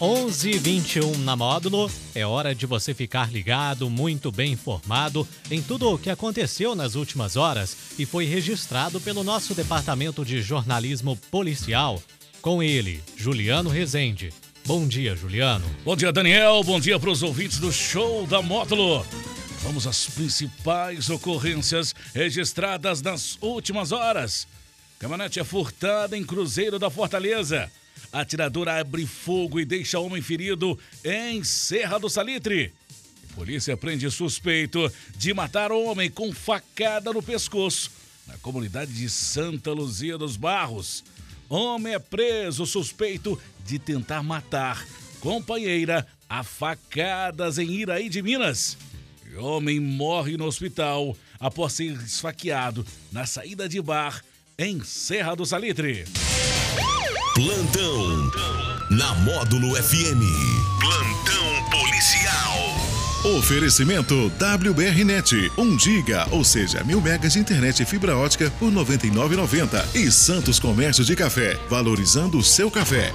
11:21 na módulo. É hora de você ficar ligado, muito bem informado em tudo o que aconteceu nas últimas horas e foi registrado pelo nosso departamento de jornalismo policial. Com ele, Juliano Rezende. Bom dia, Juliano. Bom dia, Daniel. Bom dia para os ouvintes do show da módulo. Vamos às principais ocorrências registradas nas últimas horas. Caminhonete é furtada em Cruzeiro da Fortaleza. Atirador abre fogo e deixa homem ferido em Serra do Salitre. Polícia prende suspeito de matar homem com facada no pescoço na comunidade de Santa Luzia dos Barros. Homem é preso suspeito de tentar matar companheira a facadas em Iraí de Minas. E homem morre no hospital após ser esfaqueado na saída de bar em Serra do Salitre. Plantão na Módulo FM. Plantão policial. Oferecimento WBRnet, 1 giga, ou seja, mil megas de internet e fibra ótica por 99,90 e Santos Comércio de Café, valorizando o seu café.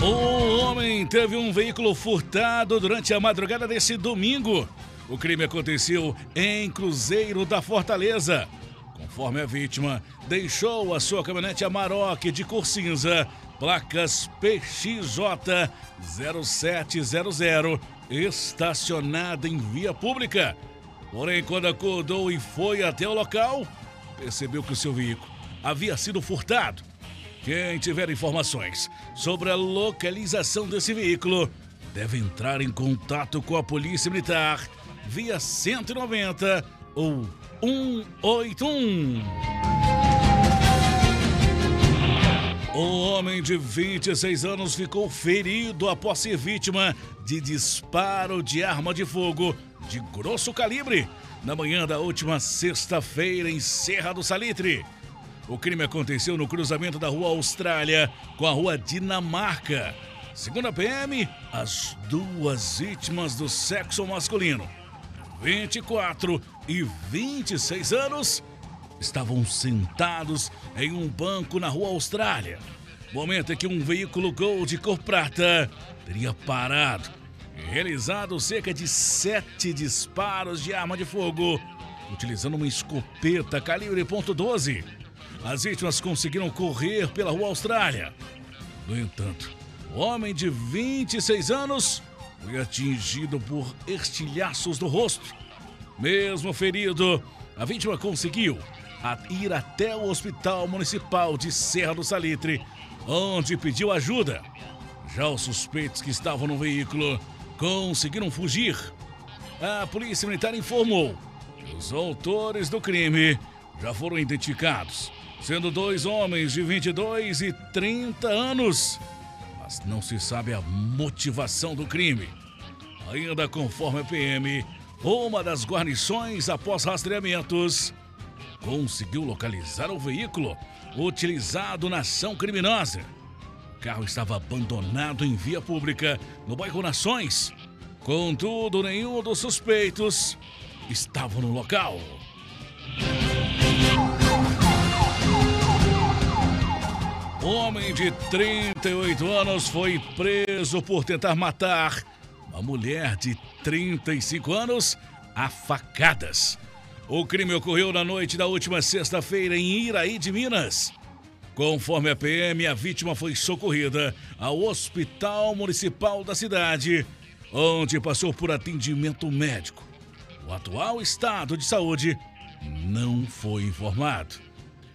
Um homem teve um veículo furtado durante a madrugada desse domingo. O crime aconteceu em Cruzeiro da Fortaleza. Conforme a vítima, deixou a sua caminhonete Amarok de cor cinza, placas PXJ 0700, estacionada em via pública. Porém, quando acordou e foi até o local, percebeu que o seu veículo havia sido furtado. Quem tiver informações sobre a localização desse veículo deve entrar em contato com a Polícia Militar via 190 ou 181. Um homem de 26 anos ficou ferido após ser vítima de disparo de arma de fogo de grosso calibre na manhã da última sexta-feira em Serra do Salitre. O crime aconteceu no cruzamento da Rua Austrália com a Rua Dinamarca. Segundo a PM, as duas vítimas do sexo masculino, 24 e 26 anos, estavam sentados em um banco na Rua Austrália. Momento em que um veículo Gol de cor prata teria parado e realizado cerca de sete disparos de arma de fogo, utilizando uma escopeta calibre .12 as vítimas conseguiram correr pela Rua Austrália. No entanto, o homem de 26 anos foi atingido por estilhaços no rosto. Mesmo ferido, a vítima conseguiu ir até o Hospital Municipal de Serra do Salitre, onde pediu ajuda. Já os suspeitos que estavam no veículo conseguiram fugir. A Polícia Militar informou que os autores do crime já foram identificados sendo dois homens de 22 e 30 anos. Mas não se sabe a motivação do crime. Ainda conforme a PM, uma das guarnições, após rastreamentos, conseguiu localizar o veículo utilizado na ação criminosa. O carro estava abandonado em via pública no bairro Nações. Contudo, nenhum dos suspeitos estava no local. Homem de 38 anos foi preso por tentar matar uma mulher de 35 anos a facadas. O crime ocorreu na noite da última sexta-feira em Iraí de Minas. Conforme a PM, a vítima foi socorrida ao Hospital Municipal da cidade, onde passou por atendimento médico. O atual estado de saúde não foi informado.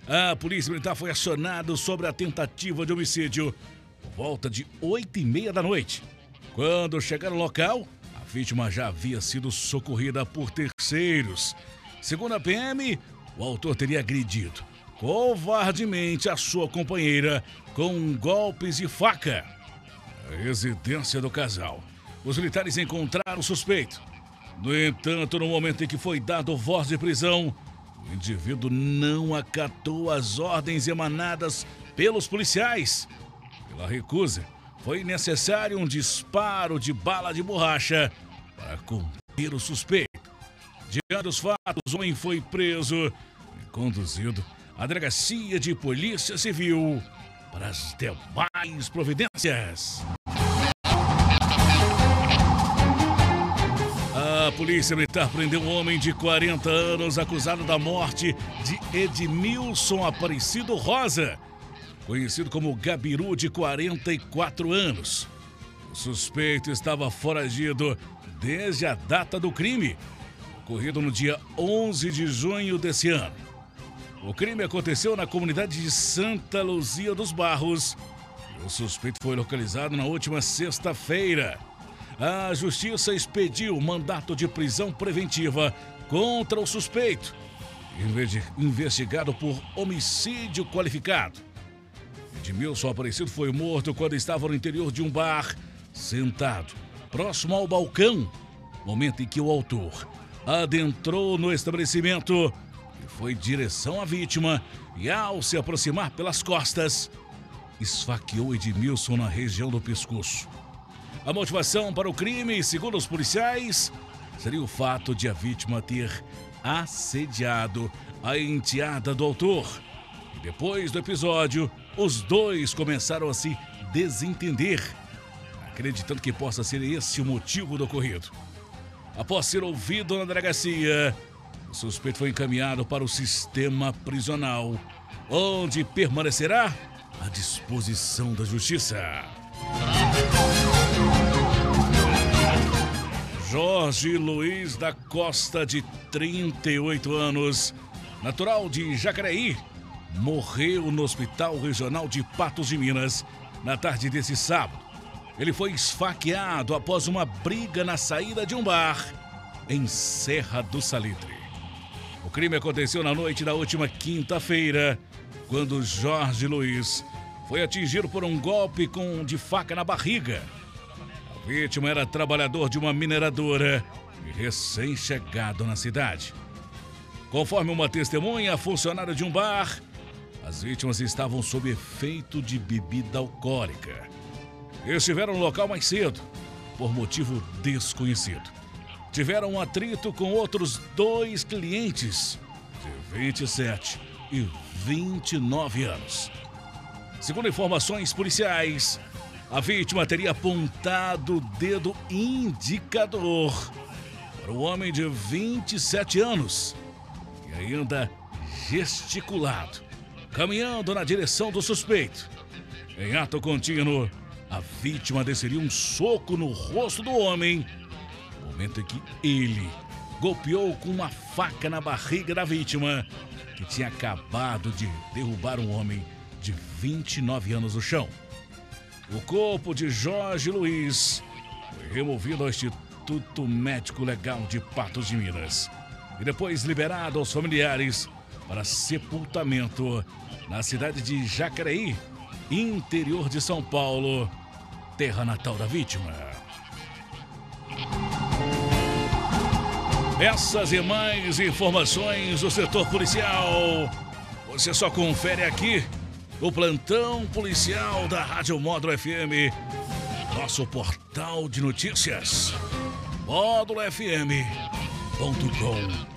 A Polícia Militar foi acionada sobre a tentativa de homicídio por volta de oito e meia da noite. Quando chegaram ao local, a vítima já havia sido socorrida por terceiros. Segundo a PM, o autor teria agredido covardemente a sua companheira com golpes de faca. A residência do casal. Os militares encontraram o suspeito. No entanto, no momento em que foi dado voz de prisão, o indivíduo não acatou as ordens emanadas pelos policiais. Pela recusa, foi necessário um disparo de bala de borracha para conter o suspeito. Diante dos fatos, o homem foi preso e conduzido à delegacia de polícia civil para as demais providências. A polícia militar prendeu um homem de 40 anos acusado da morte de Edmilson Aparecido Rosa, conhecido como Gabiru, de 44 anos. O suspeito estava foragido desde a data do crime, ocorrido no dia 11 de junho desse ano. O crime aconteceu na comunidade de Santa Luzia dos Barros. O suspeito foi localizado na última sexta-feira a justiça expediu mandato de prisão preventiva contra o suspeito, investigado por homicídio qualificado. Edmilson Aparecido foi morto quando estava no interior de um bar, sentado, próximo ao balcão, momento em que o autor adentrou no estabelecimento e foi em direção à vítima e, ao se aproximar pelas costas, esfaqueou Edmilson na região do pescoço. A motivação para o crime, segundo os policiais, seria o fato de a vítima ter assediado a enteada do autor. E depois do episódio, os dois começaram a se desentender, acreditando que possa ser esse o motivo do ocorrido. Após ser ouvido na delegacia, o suspeito foi encaminhado para o sistema prisional, onde permanecerá à disposição da justiça. Jorge Luiz da Costa, de 38 anos, natural de Jacareí, morreu no Hospital Regional de Patos de Minas na tarde desse sábado. Ele foi esfaqueado após uma briga na saída de um bar em Serra do Salitre. O crime aconteceu na noite da última quinta-feira, quando Jorge Luiz foi atingido por um golpe com de faca na barriga vítima era trabalhador de uma mineradora e recém-chegado na cidade. Conforme uma testemunha, funcionária de um bar, as vítimas estavam sob efeito de bebida alcoólica. Estiveram no local mais cedo, por motivo desconhecido. Tiveram um atrito com outros dois clientes, de 27 e 29 anos. Segundo informações policiais, a vítima teria apontado o dedo indicador para o homem de 27 anos e ainda gesticulado, caminhando na direção do suspeito. Em ato contínuo, a vítima desceria um soco no rosto do homem, momento em que ele golpeou com uma faca na barriga da vítima, que tinha acabado de derrubar um homem de 29 anos no chão. O corpo de Jorge Luiz foi removido ao Instituto Médico Legal de Patos de Minas e depois liberado aos familiares para sepultamento na cidade de Jacareí, interior de São Paulo, terra natal da vítima. Essas e mais informações do setor policial você só confere aqui o plantão policial da Rádio Módulo FM, nosso portal de notícias, módulofm.com.br.